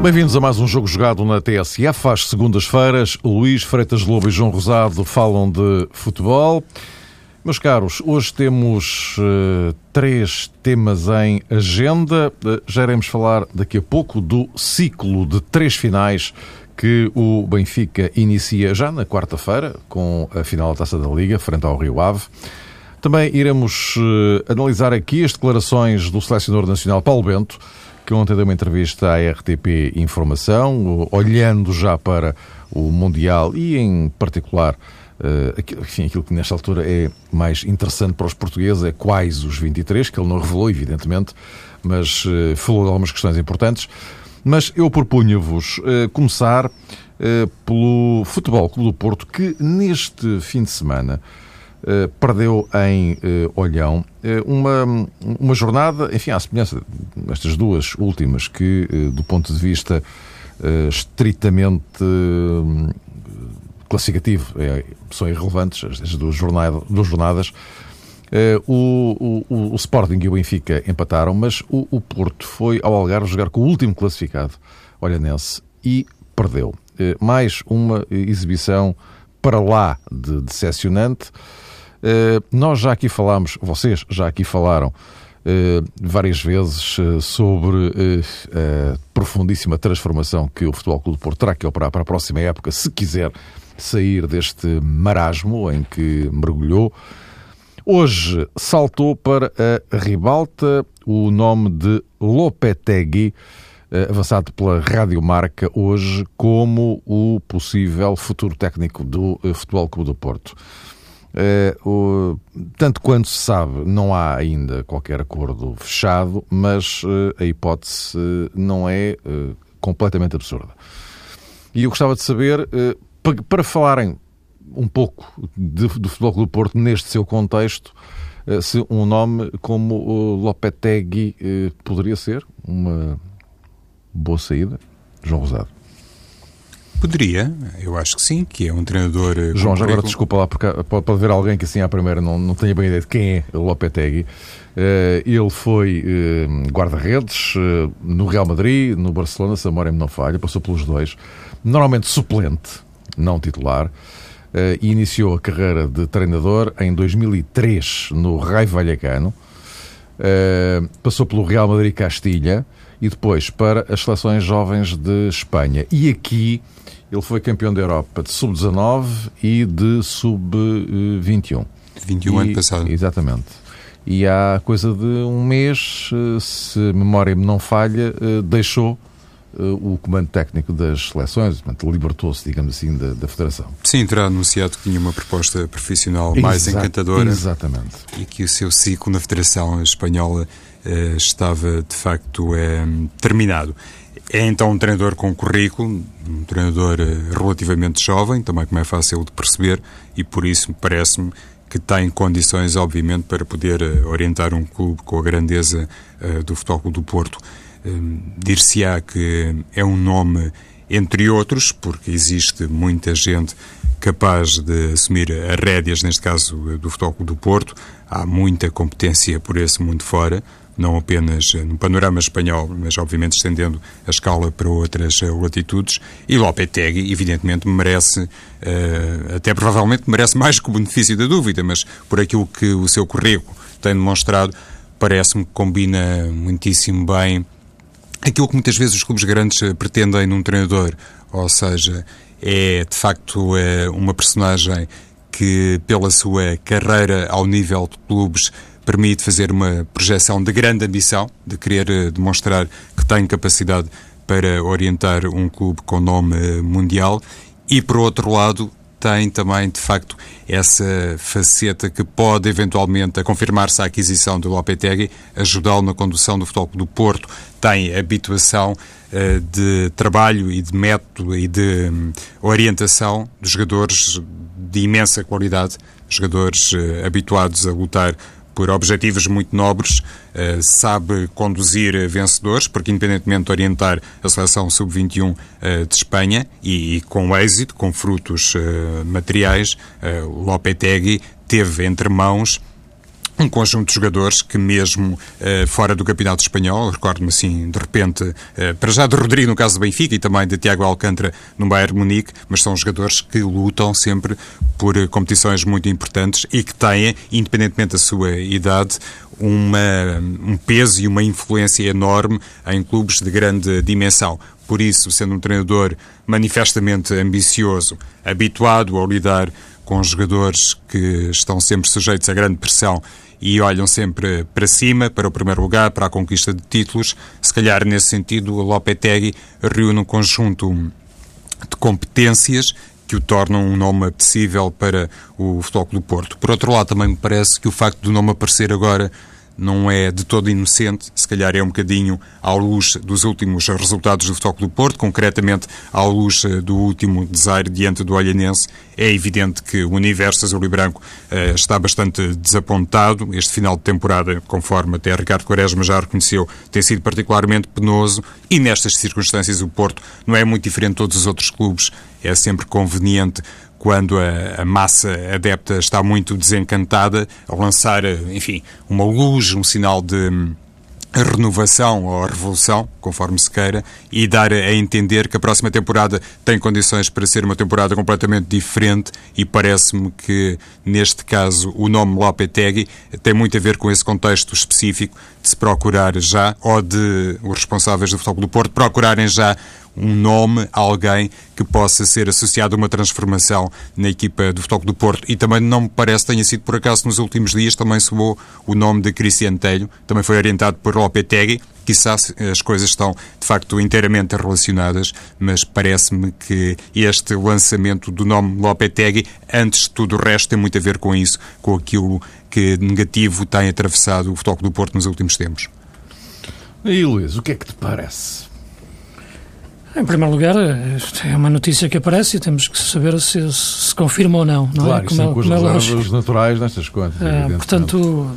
Bem-vindos a mais um jogo jogado na TSF. Às segundas-feiras, Luís Freitas Lobo e João Rosado falam de futebol. Meus caros, hoje temos uh, três temas em agenda. Uh, já iremos falar daqui a pouco do ciclo de três finais que o Benfica inicia já na quarta-feira, com a final da Taça da Liga, frente ao Rio Ave. Também iremos uh, analisar aqui as declarações do selecionador nacional Paulo Bento, que ontem deu uma entrevista à RTP Informação, olhando já para o Mundial e, em particular, uh, enfim, aquilo que nesta altura é mais interessante para os portugueses é quais os 23, que ele não revelou, evidentemente, mas uh, falou de algumas questões importantes. Mas eu propunha-vos uh, começar pelo Futebol Clube do Porto, que neste fim de semana Uh, perdeu em uh, Olhão uh, uma, uma jornada, enfim, à semelhança destas duas últimas, que do ponto de vista estritamente classificativo é, são irrelevantes, as duas, jornada, duas jornadas. O, o, o, Sporting e o Benfica empataram, mas o, o Porto foi ao Algarve jogar com o último classificado, Olhanense, e perdeu. Mais uma exibição para lá de decepcionante. Eh, nós já aqui falámos, vocês já aqui falaram eh, várias vezes eh, sobre a profundíssima transformação que o Futebol Clube do Porto terá que operar para a próxima época, se quiser sair deste marasmo em que mergulhou. Hoje saltou para a ribalta o nome de Lopetegui, avançado pela Rádio Marca hoje como o possível futuro técnico do Futebol Clube do Porto. Uh, o, tanto quanto se sabe, não há ainda qualquer acordo fechado, mas uh, a hipótese uh, não é completamente absurda. E eu gostava de saber, para, para, falarem um pouco de, do Futebol Clube do Porto neste seu contexto, se um nome como o Lopetegui poderia ser uma boa saída. João Rosado. Poderia, eu acho que sim, que é um treinador. Eh, João, já agora desculpa lá, porque pode, pode haver alguém que assim à primeira não, não tenha bem ideia de quem é o Lopetegui. Uh, ele foi uh, guarda-redes uh, no Real Madrid, no Barcelona, se a memória me não falha, passou pelos dois. Normalmente suplente, não titular. e iniciou a carreira de treinador em 2003 no Raio Vallecano. passou pelo Real Madrid Castilha e depois para as seleções jovens de Espanha. E aqui ele foi campeão da Europa de sub-19 e de sub-21. 21 ano passado. Exatamente. E há coisa de um mês, eh, se a memória me não falha, eh, deixou o comando técnico das seleções, libertou-se, digamos assim, da, da, Federação. Sim, terá anunciado que tinha uma proposta profissional mais Exa encantadora. Exatamente. E que o seu ciclo na Federação Espanhola eh, estava, de facto, eh, terminado. É então um treinador com currículo, um treinador eh, relativamente jovem, também como é fácil de perceber, e por isso parece-me que tem condições, obviamente, para poder eh, orientar um clube com a grandeza do Futebol do Porto. Uh, Dir-se-á que é um nome entre outros, porque existe muita gente capaz de assumir as rédeas, neste caso do Futebol do Porto. Há muita competência por esse mundo fora não apenas no panorama espanhol, mas obviamente estendendo a escala para outras eh, latitudes. E Lopetegui, evidentemente, merece, uh, até provavelmente merece mais que o benefício da dúvida, mas por aquilo que o seu currículo tem demonstrado, parece-me que combina muitíssimo bem aquilo que muitas vezes os clubes grandes eh, pretendem num treinador, ou seja, é de facto é uma personagem que, pela sua carreira ao nível de clubes, permite fazer uma projeção de grande ambição, de querer eh, demonstrar que tem capacidade para orientar um clube com nome mundial. E, por outro lado, tem também, de facto, essa faceta que pode eventualmente, a confirmar-se a aquisição do Lopetegui, ajudá-lo na condução do Futebol do Porto. Tem habituação uh, de trabalho e de método e de um, orientação de jogadores de imensa qualidade, jogadores uh, habituados a lutar por objetivos muito nobres, uh, sabe conduzir vencedores, porque independentemente de orientar a seleção sub-21 uh, eh, de Espanha e, com êxito, com frutos uh, materiais, Lopetegui teve entre mãos um conjunto de jogadores que mesmo uh, fora do Campeonato Espanhol, recordo-me assim, de repente, uh, para já de Rodrigo no caso do Benfica e também de Tiago Alcântara no Bayern Munique, mas são jogadores que lutam sempre por uh, competições muito importantes e que têm, independentemente da sua idade, uma, um peso e uma influência enorme em clubes de grande dimensão. Por isso, sendo um treinador manifestamente ambicioso, habituado a lidar com jogadores que estão sempre sujeitos a grande pressão e olham sempre para cima, para o primeiro lugar, para a conquista de títulos. Se calhar, nesse sentido, o Lopetegui reúne um conjunto de competências que o tornam um nome apetecível para o Futebol do Porto. Por outro lado, também me parece que o facto do nome aparecer agora não é de todo inocente, se calhar é um bocadinho à luz dos últimos resultados do Futebol Clube Porto, concretamente à luz eh, do último desaire diante do Olhanense. É evidente que o universo azul e branco uh, está bastante desapontado. Este final de temporada, conforme até Ricardo Quaresma já reconheceu, tem sido particularmente penoso e nestas circunstâncias o Porto não é muito diferente de todos os outros clubes. É sempre conveniente quando a, a, massa adepta está muito desencantada, ao lançar, enfim, uma luz, um sinal de hum, renovação ou revolução, conforme se queira, e dar a entender que a próxima temporada tem condições para ser uma temporada completamente diferente e parece-me que, neste caso, o nome Lopetegui tem muito a ver com esse contexto específico de se procurar já, ou de os responsáveis do Futebol do Porto procurarem já um nome, alguém que possa ser associado a uma transformação na equipa do Futebol do Porto. E também não me parece tenha sido por acaso nos últimos dias também soou o nome de Cristiano Telho, também foi orientado por Lopetegui. Quizás as coisas estão de facto inteiramente relacionadas, mas parece-me que este lançamento do nome Lopetegui, antes de tudo o resto, tem muito a ver com isso, com aquilo que negativo tem atravessado o Futebol do Porto nos últimos tempos. E Luís, o que é que te parece? Em primeiro lugar, é uma notícia que aparece e temos que saber se se confirma ou não. não é? claro, é? como, é, com as como reservas naturais nestas contas. É, portanto,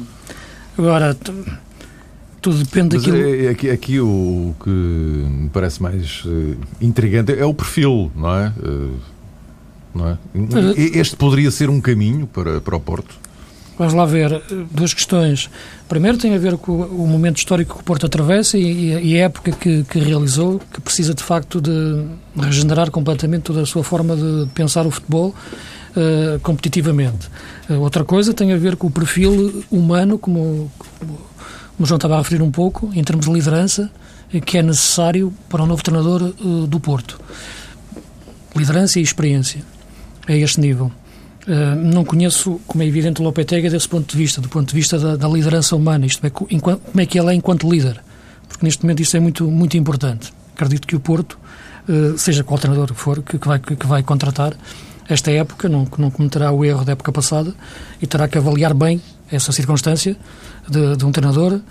agora, tudo depende Mas daquilo... É, é, aqui, aqui o que me parece mais uh, intrigante é o perfil, não é? Uh, não é? Este poderia ser um caminho para, para o Porto? Vamos lá ver eh, duas questões. Primeiro tem a ver com o momento histórico que o Porto atravessa e, a época que, que, realizou, que precisa de facto de regenerar completamente toda a sua forma de pensar o futebol uh, competitivamente. Uh, outra coisa tem a ver com o perfil humano, como, como o João estava a referir um pouco, em termos de liderança, que é necessário para um novo treinador uh, do Porto. Liderança e experiência a este nível. Uh, não conheço, como é evidente, o Lopetegui desse ponto de vista, do ponto de vista da, da liderança humana, isto é, como é que ele é enquanto líder, porque neste momento isso é muito, muito importante. Acredito que o Porto, uh, seja qual treinador for que, vai, que, vai contratar, esta época não, não cometerá o erro da época passada e terá que avaliar bem essa circunstância de, de um treinador uh,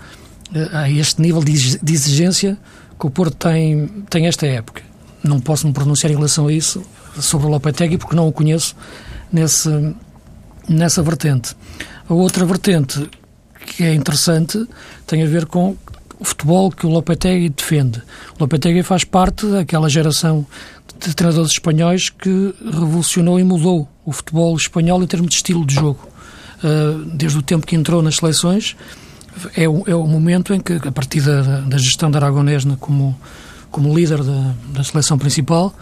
a este nível de, de exigência que o Porto tem, tem esta época. Não posso me pronunciar em relação a isso sobre o Lopetegui porque não o conheço nesse, nessa vertente. A outra vertente que é interessante tem a ver com o futebol que o Lopetegui defende. O Lopetegui faz parte daquela geração de treinadores espanhóis que revolucionou e mudou o futebol espanhol em termos de estilo de jogo. Uh, desde o tempo que entrou nas seleções, é o, é o momento em que, a partir da, da gestão de Aragonés como, como líder da, da seleção principal,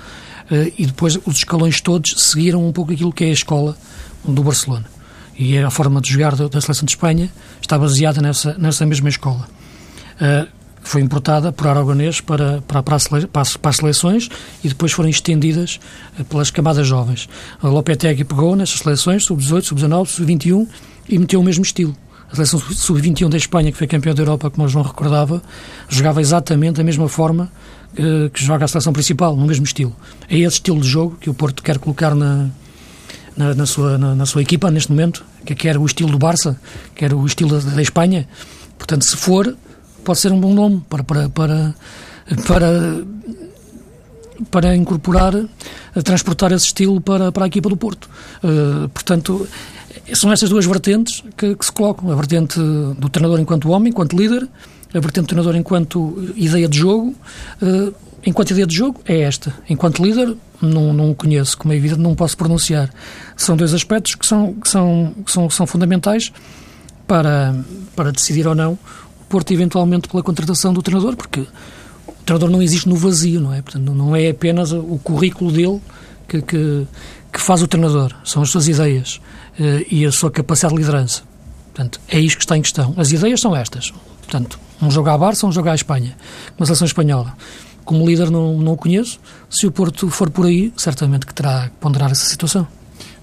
e depois os escalões todos seguiram um pouco aquilo que é a escola do Barcelona. E a forma de jogar da seleção de Espanha está baseada nessa, nessa mesma escola. Uh, foi importada por Aragonês para, para, para, as seleções e depois foram estendidas uh, pelas camadas jovens. A Lopetegui pegou nessas seleções, sub-18, sub-19, sub-21 e meteu o mesmo estilo. A seleção sub-21 da Espanha, que foi campeã da Europa, como o João recordava, jogava exatamente da mesma forma que, que joga a seleção principal, no mesmo estilo. É esse estilo de jogo que o Porto quer colocar na, na, na sua, na, na, sua equipa neste momento, que quer o estilo do Barça, quer o estilo da, da, Espanha. Portanto, se for, pode ser um bom nome para, para, para, para, para incorporar, transportar esse estilo para, para a equipa do Porto. Uh, portanto, são essas duas vertentes que, que se colocam. A vertente do treinador enquanto homem, enquanto líder, a vertente do treinador enquanto ideia de jogo. Uh, enquanto ideia de jogo, é esta. Enquanto líder, não, não conheço, como é evidente, não posso pronunciar. São dois aspectos que são, que são, que são, são fundamentais para, para decidir ou não o Porto eventualmente pela contratação do treinador, porque o treinador não existe no vazio, não é? Portanto, não é apenas o currículo dele que, que, que faz o treinador, são as suas ideias uh, e a sua capacidade de liderança. Portanto, é isto que está em questão. As ideias são estas. Portanto, um jogo à Barça, um jogo à Espanha, uma seleção espanhola. Como líder não, não o conheço. Se o Porto for por aí, certamente que terá que ponderar essa situação.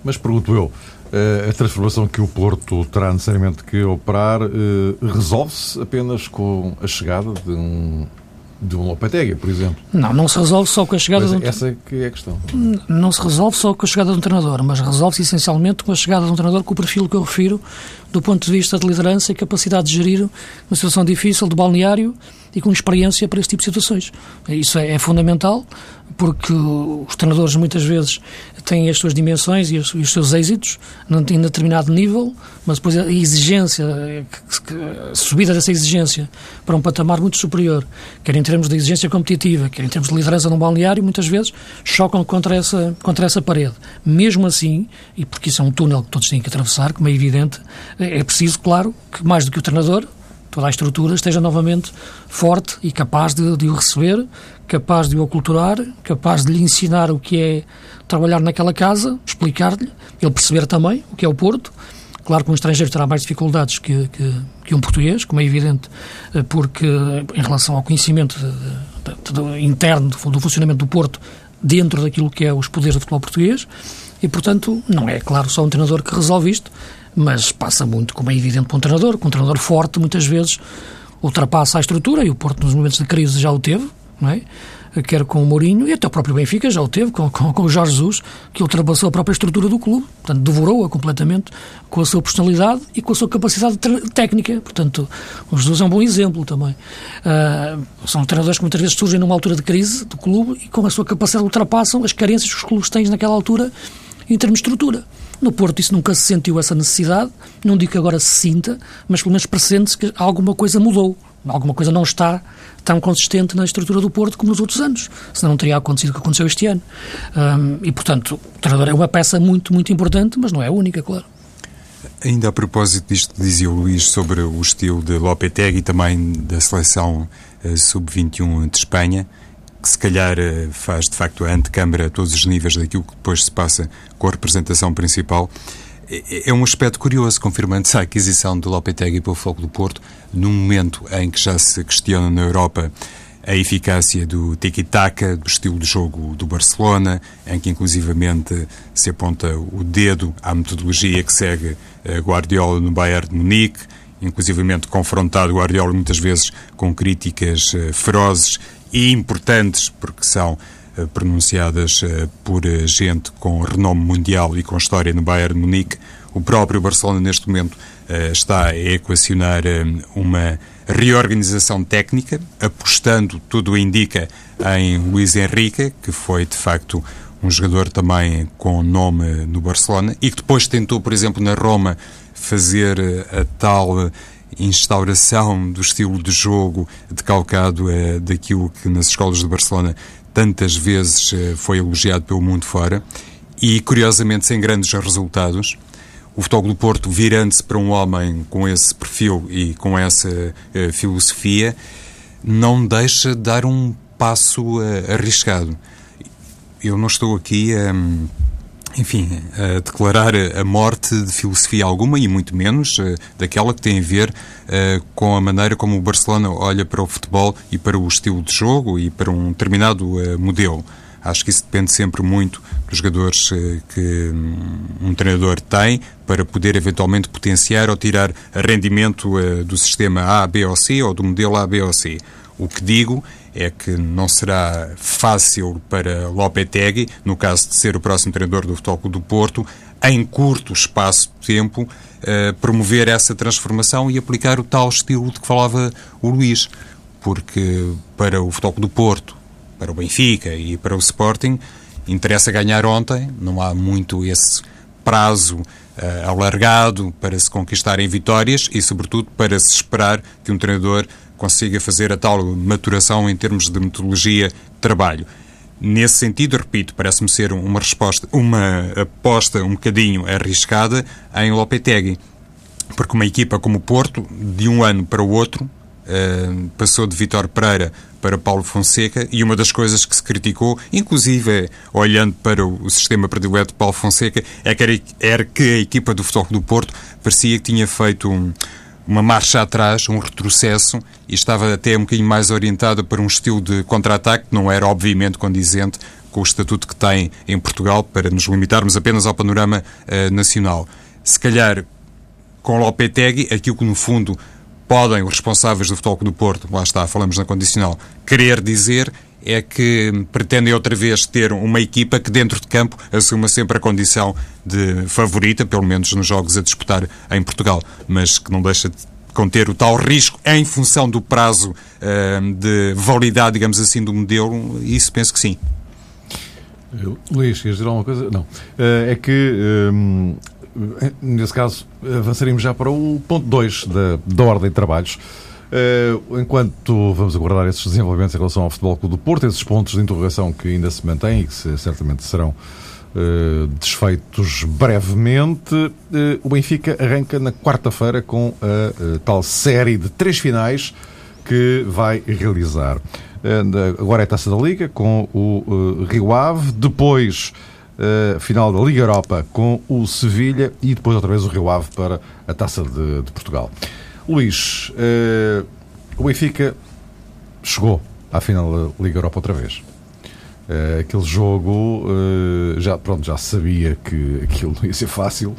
Mas pergunto eu, eh, a transformação que o Porto terá necessariamente que operar eh, resolve-se apenas com a chegada de um de um Lopetegui, por exemplo. Não, não se resolve só com a chegada mas de um... Essa que é a questão. Não se resolve só com a chegada de um treinador, mas resolve-se essencialmente com a chegada de um treinador com o perfil que eu refiro, do ponto de vista de liderança e capacidade de gerir uma situação difícil de balneário e com experiência para esse tipo de situações. Isso é, é fundamental, porque os treinadores muitas vezes têm as suas dimensões e os, e os seus êxitos em determinado nível, mas depois a exigência, a subida dessa exigência para um patamar muito superior, quer em termos de exigência competitiva, quer em termos de liderança num balneário, muitas vezes chocam contra essa, contra essa parede. Mesmo assim, e porque isso é um túnel que todos têm que atravessar, como é evidente, é preciso, claro, que mais do que o treinador, toda a estrutura esteja novamente forte e capaz de, de o receber, capaz de o aculturar, capaz de lhe ensinar o que é trabalhar naquela casa, explicar-lhe, ele perceber também o que é o Porto. Claro que um estrangeiro terá mais dificuldades que, que, que um português, como é evidente, eh, porque em relação ao conhecimento de, de, de, interno do funcionamento do Porto, dentro daquilo que é os poderes do futebol português, e portanto não é, claro, só um treinador que resolve isto, mas passa muito, como é evidente, para um treinador, com um treinador forte muitas vezes ultrapassa a estrutura, e o Porto nos momentos de crise já o teve, não é? Quer com o Mourinho, e até o próprio Benfica já o teve, com, com, com o Jorge Jesus, que ultrapassou a própria estrutura do clube, portanto, devorou-a completamente com a sua personalidade e com a sua capacidade técnica. Portanto, o Jesus é um bom exemplo também. Uh, são treinadores que muitas vezes surgem numa altura de crise do clube e com a sua capacidade ultrapassam as carências que os clubes têm naquela altura em termos de estrutura. No Porto isso nunca se sentiu essa necessidade, não digo que agora se sinta, mas pelo menos pressente-se que alguma coisa mudou, alguma coisa não está tão consistente na estrutura do Porto como nos outros anos, senão não teria acontecido o que aconteceu este ano. Um, e, portanto, o treinador é uma peça muito, muito importante, mas não é a única, claro. Ainda a propósito disto que dizia o Luís sobre o estilo de Lopetegui e também da seleção uh, sub-21 de Espanha, que se calhar eh, faz de facto a antecâmara a todos os níveis daquilo que depois se passa com a representação principal. É, é um aspecto curioso, confirmando-se a aquisição do Lopetegui pelo Foco do Porto, num momento em que já se questiona na Europa a eficácia do tiki-taka, do estilo de jogo do Barcelona, em que inclusivamente se aponta o dedo à metodologia que segue eh, Guardiola no Bayern de Munique, inclusivamente confrontado Guardiola muitas vezes com críticas eh, ferozes e importantes, porque são pronunciadas uh, por uh, gente com renome mundial e com história no Bayern Munique. O próprio Barcelona, neste momento, está a equacionar uma reorganização técnica, apostando, tudo indica, em Luís Henrique, que foi, de facto, um jogador também com nome no Barcelona e que depois tentou, por exemplo, na Roma, fazer a tal instauração do estilo de jogo decalcado é, daquilo que nas escolas de Barcelona tantas vezes é, foi elogiado pelo mundo fora e, curiosamente, sem grandes resultados. O Futebol do Porto, virando-se para um homem com esse perfil e com essa é, filosofia, não deixa de dar um passo arriscado. Eu não estou aqui a enfim, a declarar a morte de filosofia alguma e muito menos uh, daquela que tem a ver uh, com a maneira como o Barcelona olha para o futebol e para o estilo de jogo e para um determinado uh, modelo. Acho que isso depende sempre muito dos jogadores que um treinador tem para poder eventualmente potenciar ou tirar rendimento do sistema A, B ou C ou do modelo A, B ou C. O que digo é que não será fácil para Lopetegui, no caso de ser o próximo treinador do Futebol do Porto, em curto espaço de tempo, eh, promover essa transformação e aplicar o tal estilo de que falava o Luís. Porque para o Futebol do Porto, para o Benfica e para o Sporting, interessa ganhar ontem, não há muito esse prazo uh, alargado para se conquistarem vitórias e, sobretudo, para se esperar que um treinador consiga fazer a tal maturação em termos de metodologia de trabalho. Nesse sentido, repito, parece-me ser uma resposta, uma aposta um bocadinho arriscada em Lopetegui. porque uma equipa como o Porto, de um ano para o outro, Uh, passou de Vitor Pereira para Paulo Fonseca e uma das coisas que se criticou, inclusive olhando para o, sistema predileto de Paulo Fonseca, é que era, era, que a equipa do Futebol do Porto parecia que tinha feito um, uma marcha atrás, um retrocesso e estava até um bocadinho mais orientada para um estilo de contra-ataque que não era obviamente condizente com o estatuto que tem em Portugal para nos limitarmos apenas ao panorama uh, nacional. Se calhar com Lopetegui, aquilo que no fundo podem os responsáveis do Futebol do Porto, lá está, falamos na condicional, querer dizer é que pretendem outra vez ter uma equipa que dentro de campo assuma sempre a condição de favorita, pelo menos nos jogos a disputar em Portugal, mas que não deixa de conter o tal risco em função do prazo uh, de validade, digamos assim, do modelo, isso penso que sim. Luís, queres dizer alguma coisa? Não. Uh, é que um, nesse caso, avançaríamos já para o ponto 2 da, da ordem de trabalhos. Uh, enquanto vamos aguardar esses desenvolvimentos em relação ao Futebol Clube do Porto, esses pontos de interrogação que ainda se mantêm e que se, certamente serão uh, desfeitos brevemente, uh, o Benfica arranca na quarta-feira com a tal série de três finais que vai realizar. agora é a Taça da Liga com o Rio Ave, depois uh, final da Liga Europa com o Sevilha e depois outra vez o Rio Ave para a Taça de, de Portugal. Luís, uh, o Benfica chegou à final da Liga Europa outra vez. Uh, aquele jogo já, pronto, já sabia que aquilo não ia ser fácil.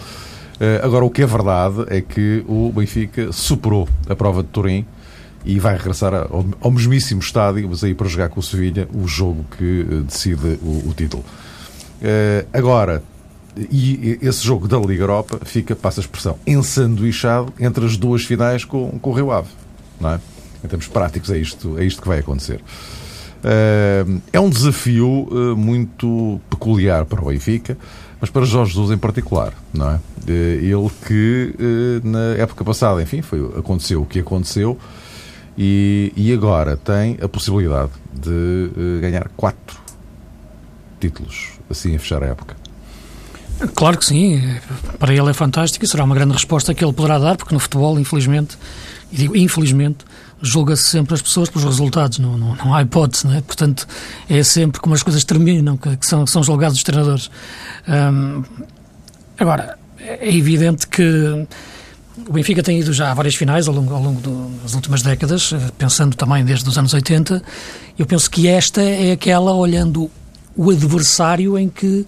Agora, o que é verdade é que o Benfica superou a prova de Turim e vai regressar ao, ao mesmíssimo estádio, mas aí para jogar com o Sevilha, o jogo que decide o, o título. Uh, agora, e esse jogo da Liga Europa fica, passa a expressão, ensanduichado entre as duas finais com, com o Rio Ave. Não é? Em termos práticos, é isto, é isto que vai acontecer. Uh, é um desafio uh, muito peculiar para o Benfica, mas para Jorge Jesus em particular, não é? ele que na época passada, enfim, foi, aconteceu o que aconteceu e, e agora tem a possibilidade de ganhar quatro títulos assim a fechar a época? Claro que sim, para ele é fantástico e será uma grande resposta que ele poderá dar, porque no futebol, infelizmente, e digo infelizmente, julga-se sempre as pessoas pelos resultados, não, não, não há hipótese, não é? Portanto, é sempre como as coisas terminam, que, que são, que são julgados os treinadores. Hum, agora, é evidente que o Benfica tem ido já a várias finais ao longo, ao longo do, das últimas décadas, pensando também desde os anos 80. Eu penso que esta é aquela, olhando o adversário em que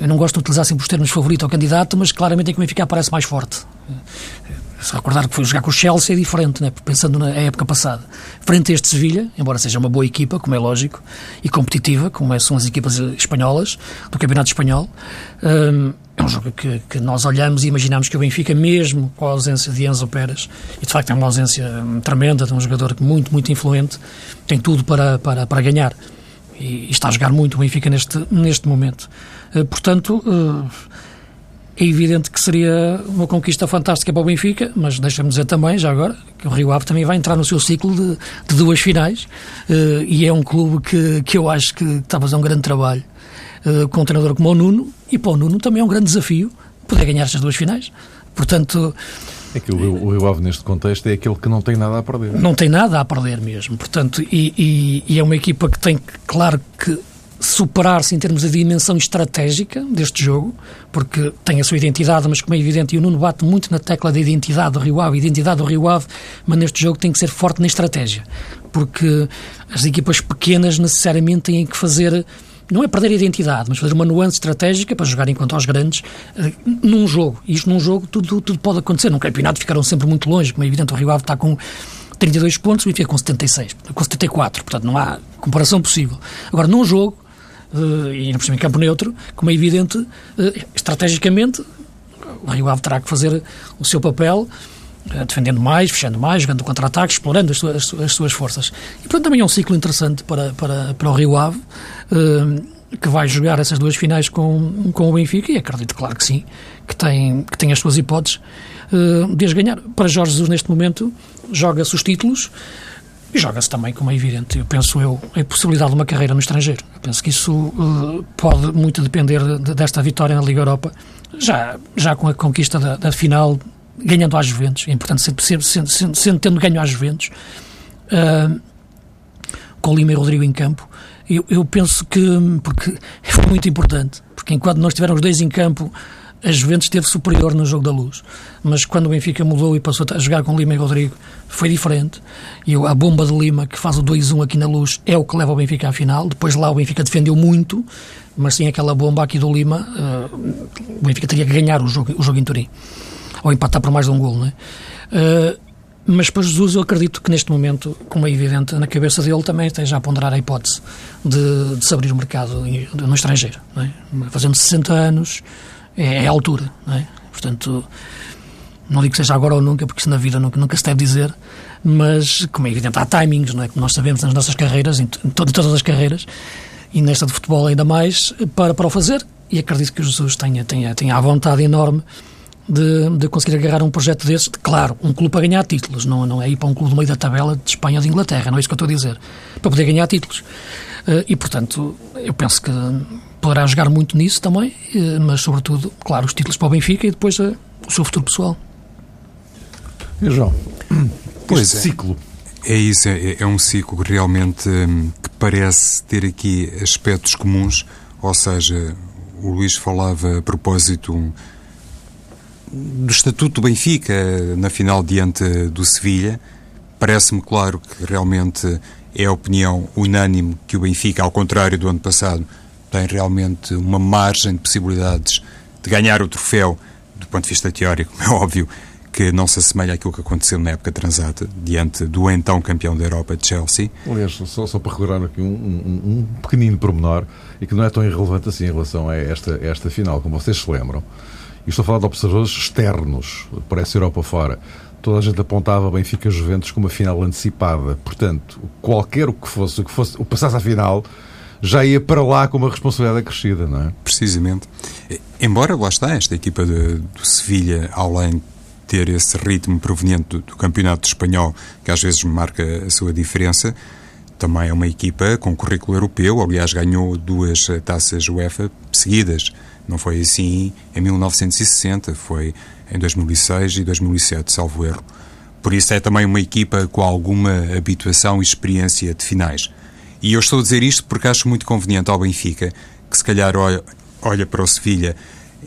eu não gosto de utilizar sempre os termos favorito ao candidato, mas claramente em que o Benfica aparece mais forte. Se recordar que foi jogar com o Chelsea é diferente, né? pensando na época passada. Frente a este Sevilha, embora seja uma boa equipa, como é lógico, e competitiva, como é, são as equipas espanholas, do Campeonato Espanhol, hum, é um jogo que, que, nós olhamos e imaginamos que o Benfica, mesmo com a ausência de Enzo Pérez, e de facto é uma ausência hum, tremenda de um jogador muito, muito influente, tem tudo para, para, para ganhar e, está a jogar muito o Benfica neste, neste momento. Uh, portanto, uh, é evidente que seria uma conquista fantástica para o Benfica, mas deixa-me dizer também, já agora, que o Rio Ave também vai entrar no seu ciclo de, de duas finais uh, e é um clube que, que eu acho que está a fazer um grande trabalho com um treinador como o Nuno e para o Nuno também é um grande desafio poder ganhar estas duas finais. Portanto, é que o, o Rio Ave, neste contexto, é aquele que não tem nada a perder. Não tem nada a perder mesmo. Portanto, e, e, e é uma equipa que tem, claro que superar-se em termos de dimensão estratégica deste jogo, porque tem a sua identidade, mas como é evidente, e o Nuno bate muito na tecla da identidade do Rio Ave, identidade do Rio Ave, mas neste jogo tem que ser forte na estratégia, porque as equipas pequenas necessariamente têm que fazer não é perder a identidade, mas fazer uma nuance estratégica para jogar enquanto aos grandes uh, num jogo. E isto num jogo tudo, tudo pode acontecer. Num campeonato ficaram sempre muito longe, como é evidente, o Rio Ave está com 32 pontos e o Benfica com 76, com 74, portanto não há comparação possível. Agora, num jogo, uh, e ainda por cima em campo neutro, como é evidente, uh, estrategicamente, o Rio Ave terá que fazer o seu papel defendendo mais, fechando mais, jogando contra-ataque, explorando as suas, as suas forças. E, portanto, também é um ciclo interessante para, para, para o Rio Ave, uh, que vai jogar essas duas finais com, com o Benfica, e acredito, claro que sim, que tem, que tem as suas hipóteses uh, de as ganhar. Para Jorge Jesus, neste momento, joga-se os títulos, e joga-se também, como é evidente, eu penso eu, a possibilidade de uma carreira no estrangeiro. Eu penso que isso uh, pode muito depender de, desta vitória na Liga Europa já, já com a conquista da, da final, ganhando às Juventus, é importante sempre, sempre tendo ganho às Juventus, uh, com Lima e Rodrigo em campo, eu, eu penso que, porque foi muito importante, porque enquanto nós estivermos dois em campo, a Juventus esteve superior no jogo da luz. Mas quando o Benfica mudou e passou a jogar com Lima e Rodrigo, foi diferente. E a bomba de Lima, que faz o 2-1 aqui na luz, é o que leva o Benfica à final. Depois lá o Benfica defendeu muito, mas sem aquela bomba aqui do Lima, uh, o Benfica teria que ganhar o jogo, o jogo em Turim. Ou empatar por mais de um gol, não é? Uh, mas para Jesus, eu acredito que neste momento, como é evidente, na cabeça dele também esteja a ponderar a hipótese de, de se abrir o mercado no estrangeiro. É? Fazendo 60 anos, é, é a altura. Não é? Portanto, não digo que seja agora ou nunca, porque isso na vida nunca, nunca se deve dizer, mas, como é evidente, há timings, não é? Como nós sabemos nas nossas carreiras, em, em todas as carreiras, e nesta de futebol ainda mais, para, para o fazer. E acredito que Jesus tenha, tenha, tenha a vontade enorme de, de conseguir agarrar um projeto desse. Claro, um clube para ganhar títulos, não, não é ir para um clube no meio da tabela de Espanha ou de Inglaterra, não é isso que eu estou a dizer. Para poder ganhar títulos. Uh, e, portanto, eu penso que poderá jogar muito nisso também, uh, mas, sobretudo, claro, os títulos para o Benfica e depois uh, o seu futuro pessoal. E João, pois este é. ciclo. É isso, é, é um ciclo que realmente hum, que parece ter aqui aspectos comuns, ou seja, o Luís falava a propósito do estatuto do Benfica na final diante do Sevilha. Parece-me claro que realmente é a opinião unânime que o Benfica, ao contrário do ano passado, tem realmente uma margem de possibilidades de ganhar o troféu do ponto de vista teórico, é óbvio que não se assemelha àquilo que aconteceu na época transata, diante do então campeão da Europa, Chelsea. Aliás, só, só para recordar aqui um, um, um, pequenino pormenor, e que não é tão irrelevante assim em relação a esta, a esta final, como vocês se lembram. E estou a falar de observadores externos, para essa Europa fora. Toda a gente apontava Benfica Juventus como uma final antecipada. Portanto, qualquer o que fosse, o que fosse, o passasse à final, já ia para lá com uma responsabilidade acrescida, não é? Precisamente. Embora, lá está, esta equipa do Sevilha, além de ter esse ritmo proveniente do, do campeonato espanhol, que às vezes marca a sua diferença, também é uma equipa com currículo europeu, aliás, ganhou duas taças UEFA seguidas. Não foi assim em 1960, foi em 2006 e 2007, salvo erro. Por isso é também uma equipa com alguma habituação e experiência de finais. E eu estou a dizer isto porque acho muito conveniente ao Benfica, que se calhar olha, olha para o Sevilha,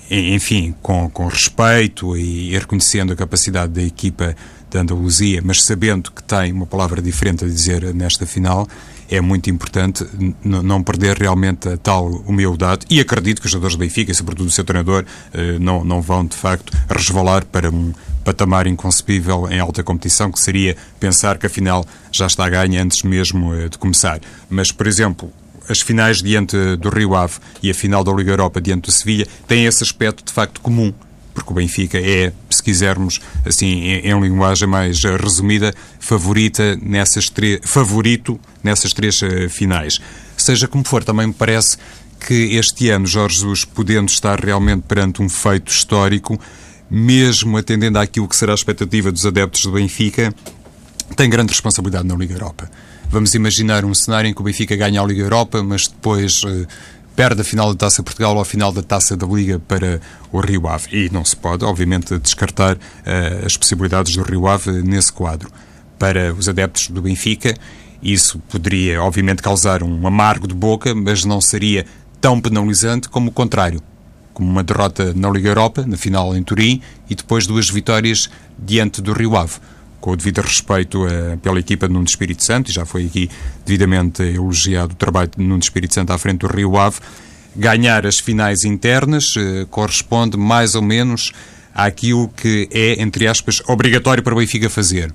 enfim, com, com respeito e reconhecendo a capacidade da equipa da Andaluzia, mas sabendo que tem uma palavra diferente a dizer nesta final, é muito importante não perder realmente a tal humildade e acredito que os jogadores do Benfica, e sobretudo o seu treinador, eh, não, não vão de facto resvalar para um patamar inconcebível em alta competição, que seria pensar que a final já está a ganha antes mesmo eh, de começar. Mas, por exemplo, as finais diante do Rio Ave e a final da Liga Europa diante do Sevilha têm esse aspecto de facto comum porque o Benfica é, se quisermos, assim, em, em linguagem mais resumida, favorita nessas favorito nessas três uh, finais. Seja como for, também me parece que este ano Jorge Jesus, podendo estar realmente perante um feito histórico, mesmo atendendo àquilo que será a expectativa dos adeptos do Benfica, tem grande responsabilidade na Liga Europa. Vamos imaginar um cenário em que o Benfica ganha a Liga Europa, mas depois uh, perde a final da Taça Portugal ou a final da Taça da Liga para o Rio Ave. E não se pode, obviamente, descartar uh, as possibilidades do Rio Ave nesse quadro. Para os adeptos do Benfica, isso poderia, obviamente, causar um amargo de boca, mas não seria tão penalizante como o contrário. Como uma derrota na Liga Europa, na final em Turim, e depois duas vitórias diante do Rio Ave com o devido respeito uh, pela equipa de Nuno Espírito Santo, e já foi aqui devidamente elogiado o trabalho de Nuno Espírito Santo à frente do Rio Ave, ganhar as finais internas uh, corresponde mais ou menos àquilo que é, entre aspas, obrigatório para o Benfica fazer.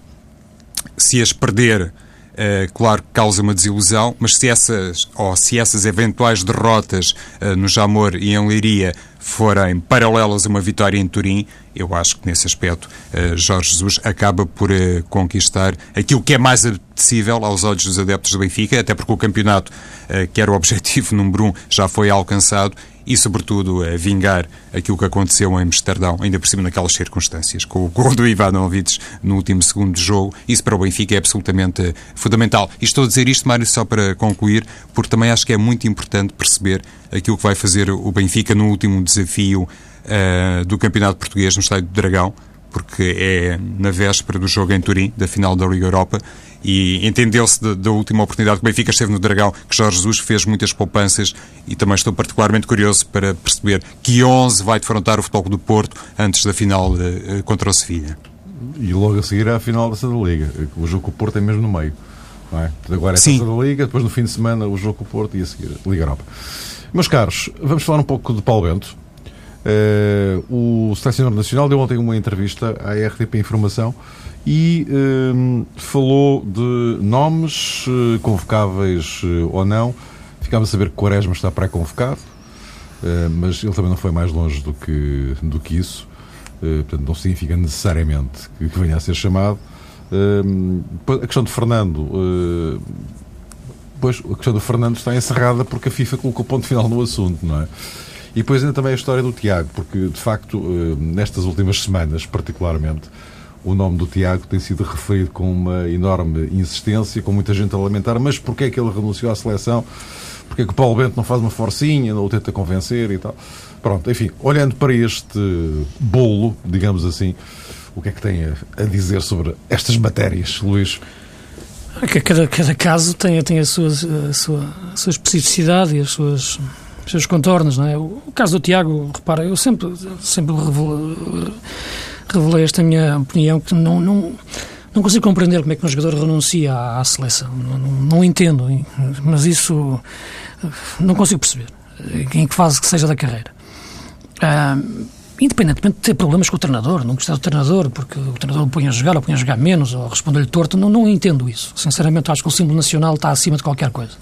Se as perder, Uh, claro que causa uma desilusão, mas se essas, ou se essas eventuais derrotas uh, no Jamor e em Leiria forem paralelas a uma vitória em Turim, eu acho que nesse aspecto uh, Jorge Jesus acaba por uh, conquistar aquilo que é mais apetecível aos olhos dos adeptos do Benfica, até porque o campeonato, uh, que era o objetivo número um, já foi alcançado e, sobretudo, a vingar aquilo que aconteceu em Amsterdão, ainda por cima naquelas circunstâncias, com o gol do Ivanovic no último segundo de jogo. Isso para o Benfica é absolutamente fundamental. E estou a dizer isto, Mário, só para concluir, porque também acho que é muito importante perceber aquilo que vai fazer o Benfica no último desafio uh, do Campeonato Português no Estádio do Dragão, porque é na véspera do jogo em Turim, da final da Liga Europa, e entendeu-se da, última oportunidade que o Benfica esteve no Dragão, que Jorge Jesus fez muitas poupanças e também estou particularmente curioso para perceber que 11 vai defrontar o Futebol do Porto antes da final uh, contra o Sevilha. E logo a seguir à final da da Liga. O jogo com o Porto é mesmo no meio. Não é? Agora é a Taça da Liga, depois no fim de semana o jogo com o Porto e a seguir a Liga Europa. Meus caros, vamos falar um pouco de Paulo Bento. Uh, o selecionador nacional deu ontem uma entrevista à RTP Informação e uh, falou de nomes uh, convocáveis ou não. Ficava a saber que Quaresma está pré-convocado, mas ele também não foi mais longe do que, do que isso. portanto, não significa necessariamente que, que venha a ser chamado. a questão de Fernando. Pois, a questão do Fernando está encerrada porque a FIFA colocou ponto final no assunto, não é? E depois ainda também a história do Tiago, porque de facto, eh, nestas últimas semanas, particularmente, o nome do Tiago tem sido referido com uma enorme insistência, com muita gente a lamentar, mas porquê é que ele renunciou à seleção? Porquê é que o Paulo Bento não faz uma forcinha, não o tenta convencer e tal? Pronto, enfim, olhando para este bolo, digamos assim, o que é que tem a, dizer sobre estas matérias, Luís? Cada, cada caso tem, tem a, sua, a, sua, a sua especificidade e as suas os seus contornos, não é? O, caso do Tiago, repara, eu sempre, sempre revelei, revelei esta minha opinião que não, não, não consigo compreender como é que um jogador renuncia à, à seleção. Não, não, não, entendo, mas isso não consigo perceber em que fase que seja da carreira. Ah, independentemente de ter problemas com o treinador, não gostar do treinador, porque o treinador o põe a jogar, ou põe a jogar menos, ou responder-lhe torto, não, não entendo isso. Sinceramente, acho que o símbolo nacional está acima de qualquer coisa.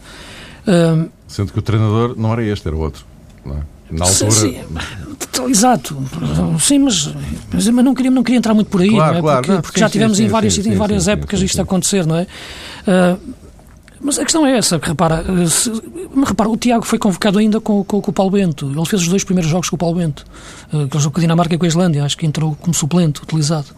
Sendo que o treinador não era este, era outro. Não é? Na altura. Sim, sim. Exato. Sim, mas, mas não, queria, não queria entrar muito por aí, claro, não é? Claro, porque, não, porque sim, já tivemos em várias, em várias épocas isto acontecer, não é? Uh, mas a questão é essa, que repara, se, repara, o Tiago foi convocado ainda com, com, com, o Paulo Bento. Ele fez os dois primeiros jogos com o Paulo Bento. Uh, aquele jogo com a Dinamarca e com a Islândia, acho que entrou como suplente, utilizado.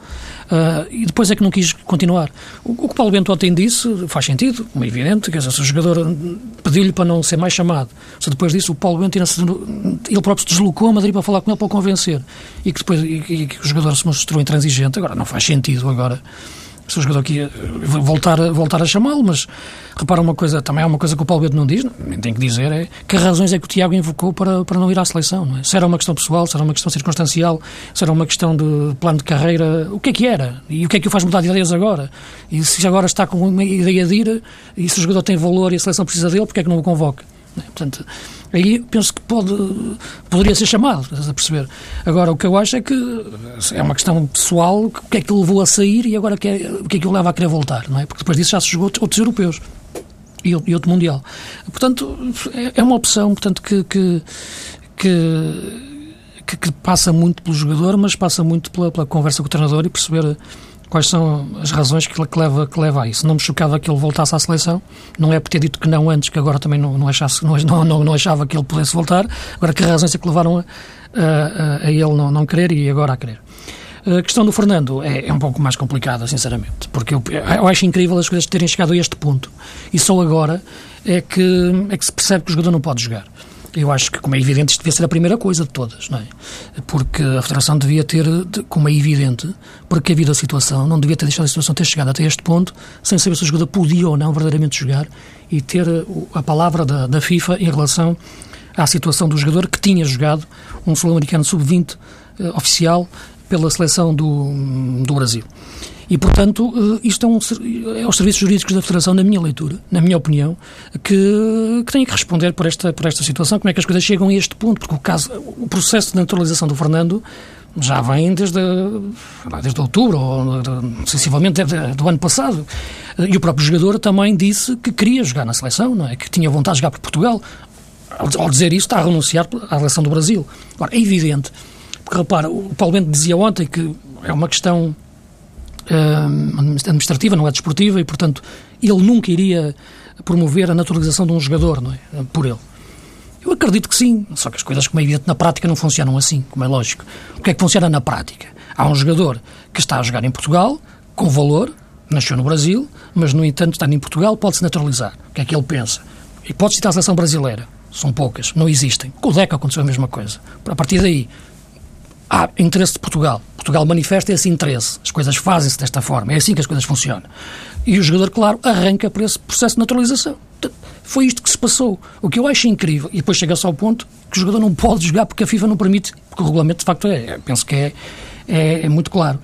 Uh, e depois é que não quis continuar. O, o que Paulo Bento ontem disse faz sentido, é evidente, quer dizer, se o jogador pediu-lhe para não ser mais chamado, se depois disso o Paulo Bento ele próprio se deslocou a Madrid para falar com ele para o convencer e que depois e, e que o jogador se mostrou intransigente, agora não faz sentido agora se o jogador aqui voltar, voltar a chamá-lo, mas repara uma coisa, também há uma coisa que o Paulo Bento não diz, nem tem que dizer, é que razões é que o Tiago invocou para, para não ir à seleção, não é? Se era uma questão pessoal, se era uma questão circunstancial, se era uma questão de plano de carreira, o que é que era? E o que é que o faz mudar de ideias agora? E se agora está com uma ideia de ir, e se o jogador tem valor e a seleção precisa dele, porque é que não o convoca? É? Portanto, aí penso que pode, poderia ser chamado, a perceber? Agora, o que eu acho é que é uma questão pessoal, o que é que o levou a sair e agora o que é que o leva a querer voltar, não é? Porque depois disso já se jogou outros europeus e, outro Mundial. Portanto, é, é uma opção, portanto, que, que, que, que passa muito pelo jogador, mas passa muito pela, pela conversa com o treinador e perceber quais são as razões que, que, leva, que leva a isso. Não me chocava que ele voltasse à seleção, não é por ter dito que não antes, que agora também não, não, achasse, não, não, não achava que ele pudesse voltar, agora que razões é que levaram a, a, a ele não, não querer e agora a querer. A questão do Fernando é, é um pouco mais complicada, sinceramente, porque eu, eu, acho incrível as coisas terem chegado a este ponto e só agora é que, é que se percebe que o jogador não pode jogar. Eu acho que, como é evidente, isto devia ser a primeira coisa de todas, não é? Porque a Federação devia ter, como é evidente, porque havia a situação, não devia ter deixado a situação ter chegado até este ponto, sem saber se o jogador podia ou não verdadeiramente jogar e ter a palavra da, da FIFA em relação à situação do jogador que tinha jogado um sul-americano sub-20 uh, oficial pela seleção do, do Brasil. E, portanto, eh, isto é, um, é os serviços jurídicos da Federação, na minha leitura, na minha opinião, que, que têm que responder por esta, por esta situação, como é que as coisas chegam a este ponto, porque o, caso, o processo de naturalização do Fernando já vem desde, desde outubro, ou sensivelmente do ano passado. E o próprio jogador também disse que queria jogar na seleção, não é? que tinha vontade de jogar por Portugal. Ao dizer isso, está a renunciar à seleção do Brasil. Agora, é evidente, porque repara, o Paulo Bento dizia ontem que é uma questão administrativa, não é desportiva, e, portanto, ele nunca iria promover a naturalização de um jogador, não é? Por ele. Eu acredito que sim, só que as coisas, como é evidente, na prática não funcionam assim, como é lógico. O que é que funciona na prática? Há um jogador que está a jogar em Portugal, com valor, nasceu no Brasil, mas, no entanto, estando em Portugal, pode-se naturalizar. O que é que ele pensa? E pode citar a seleção brasileira. São poucas, não existem. Com o Deca aconteceu a mesma coisa. A partir daí, há interesse de Portugal. Portugal manifesta esse interesse. As coisas fazem-se desta forma. É assim que as coisas funcionam. E o jogador, claro, arranca para esse processo de naturalização. Foi isto que se passou. O que eu acho incrível, e depois chega-se ao ponto que o jogador não pode jogar porque a FIFA não permite, porque o regulamento de facto é, penso que é, é, é muito claro.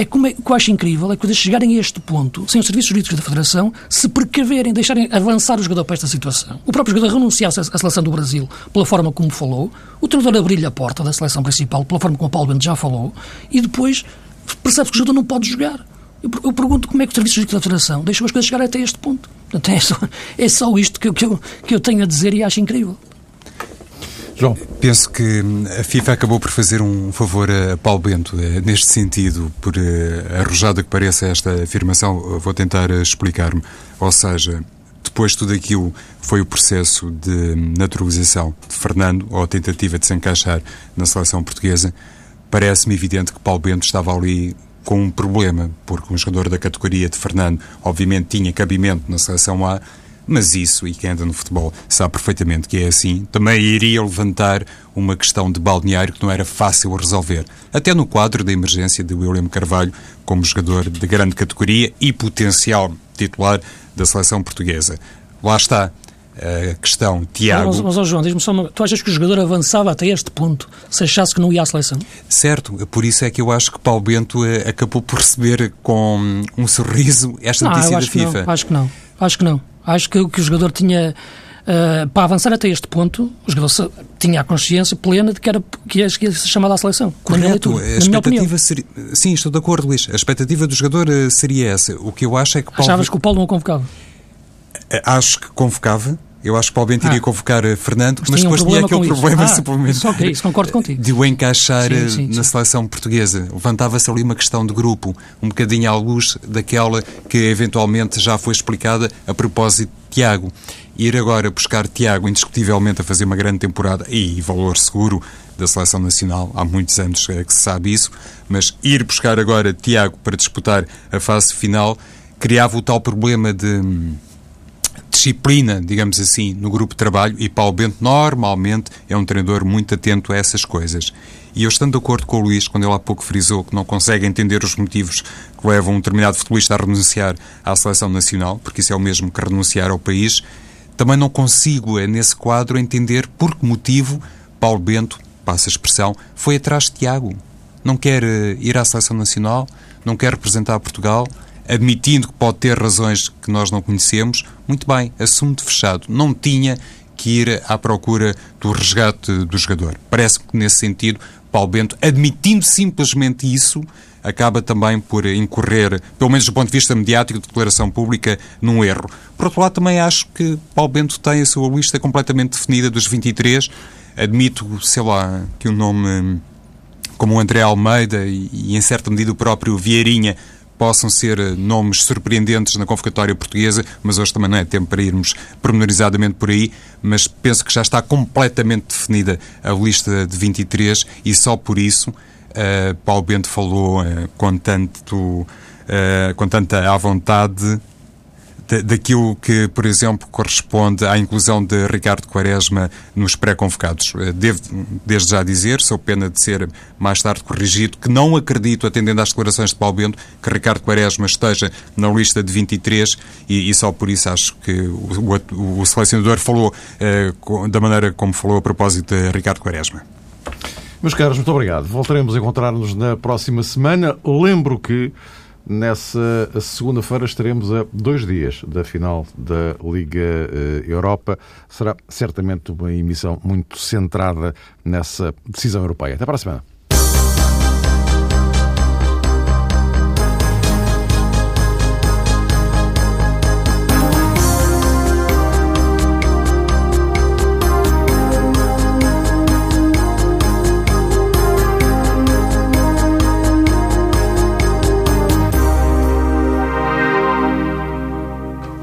É como é, o que eu acho incrível é que, chegarem a este ponto, sem os serviços jurídicos da Federação, se precaverem, deixarem avançar o jogador para esta situação. O próprio jogador renunciasse à seleção do Brasil pela forma como falou, o treinador abrir-lhe a porta da seleção principal pela forma como o Paulo Bento já falou, e depois percebe que o jogador não pode jogar. Eu, eu pergunto como é que o Serviço Jurídico da Federação deixou as coisas chegar até este ponto. Portanto, é, só, é só isto que, que, eu, que eu tenho a dizer e acho incrível. João. Penso que a FIFA acabou por fazer um favor a Paulo Bento eh, neste sentido, por eh, arrojada que pareça esta afirmação, vou tentar eh, explicar-me. Ou seja, depois de tudo aquilo foi o processo de naturalização de Fernando, ou a tentativa de se encaixar na seleção portuguesa, parece-me evidente que Paulo Bento estava ali com um problema, porque um jogador da categoria de Fernando, obviamente, tinha cabimento na seleção A, mas isso, e quem anda no futebol sabe perfeitamente que é assim, também iria levantar uma questão de balneário que não era fácil resolver. Até no quadro da emergência de William Carvalho, como jogador de grande categoria e potencial titular da seleção portuguesa. Lá está a questão, Tiago. Mas, mas oh João, diz-me só uma Tu achas que o jogador avançava até este ponto se achasse que não ia à seleção? Certo, por isso é que eu acho que Paulo Bento eh, acabou por receber com um sorriso esta não, notícia da FIFA. Não, acho que não, acho que não. Acho que, que o jogador tinha. Uh, para avançar até este ponto, o jogador tinha a consciência plena de que era que ia, ser chamado à seleção. Correto, a expectativa seria. Sim, estou de acordo, Luís. A expectativa do jogador eh, seria essa. O que eu acho é que Paulo. Achavas que o Paulo não convocava? Acho que convocava eu acho que Paulo Bento iria ah. convocar eh, Fernando, mas, mas depois um tinha aquele problema, ah, é isso, concordo contigo. De o encaixar sim, eh, sim, na sim. seleção portuguesa. Levantava-se ali uma questão de grupo, um bocadinho à luz daquela que eventualmente já foi explicada a propósito de Tiago. Ir agora buscar Tiago, indiscutivelmente, a fazer uma grande temporada e valor seguro da seleção nacional, há muitos anos eh, que se sabe isso, mas ir buscar agora Tiago para disputar a fase final criava o tal problema de hum, disciplina, digamos assim, no grupo de trabalho e Paulo Bento normalmente é um treinador muito atento a essas coisas. E eu estando de acordo com o Luís, quando ele há pouco frisou que não consegue entender os motivos que levam um determinado futebolista a renunciar à seleção nacional, porque isso é o mesmo que renunciar ao país, também não consigo, é, nesse quadro, entender por que motivo Paulo Bento, passa a expressão, foi atrás de Tiago. Não quer eh, ir à seleção nacional, não quer representar Portugal, admitindo que pode ter razões que nós não conhecemos, muito bem, assunto fechado. Não tinha que ir à procura do resgate do jogador. Parece que, nesse sentido, Paulo Bento, admitindo simplesmente isso, acaba também por incorrer, pelo menos do ponto de vista mediático, de declaração pública, num erro. Por outro lado, também acho que Paulo Bento tem a sua lista completamente definida dos 23. Admito, sei lá, que um nome como o André Almeida e, e, em certa medida, o próprio Vieirinha possam ser eh, nomes surpreendentes na convocatória portuguesa, mas hoje também não é tempo para irmos pormenorizadamente por aí, mas penso que já está completamente definida a lista de 23 e só por isso uh, Paulo Bento falou uh, com, tanto, uh, com tanta à vontade daquilo que, por exemplo, corresponde à inclusão de Ricardo Quaresma nos pré-convocados. Eh, devo, desde já dizer, sou pena de ser mais tarde corrigido, que não acredito, atendendo às declarações de Paulo Bento, que Ricardo Quaresma esteja na lista de 23 e, e só por isso acho que o, o, o selecionador falou uh, da maneira como falou a propósito de Ricardo Quaresma. Meus caros, muito obrigado. Voltaremos a encontrar-nos na próxima semana. Lembro que Nessa segunda-feira estaremos a dois dias da final da Liga eh, Europa. Será certamente uma emissão muito centrada nessa decisão europeia. Até para a semana.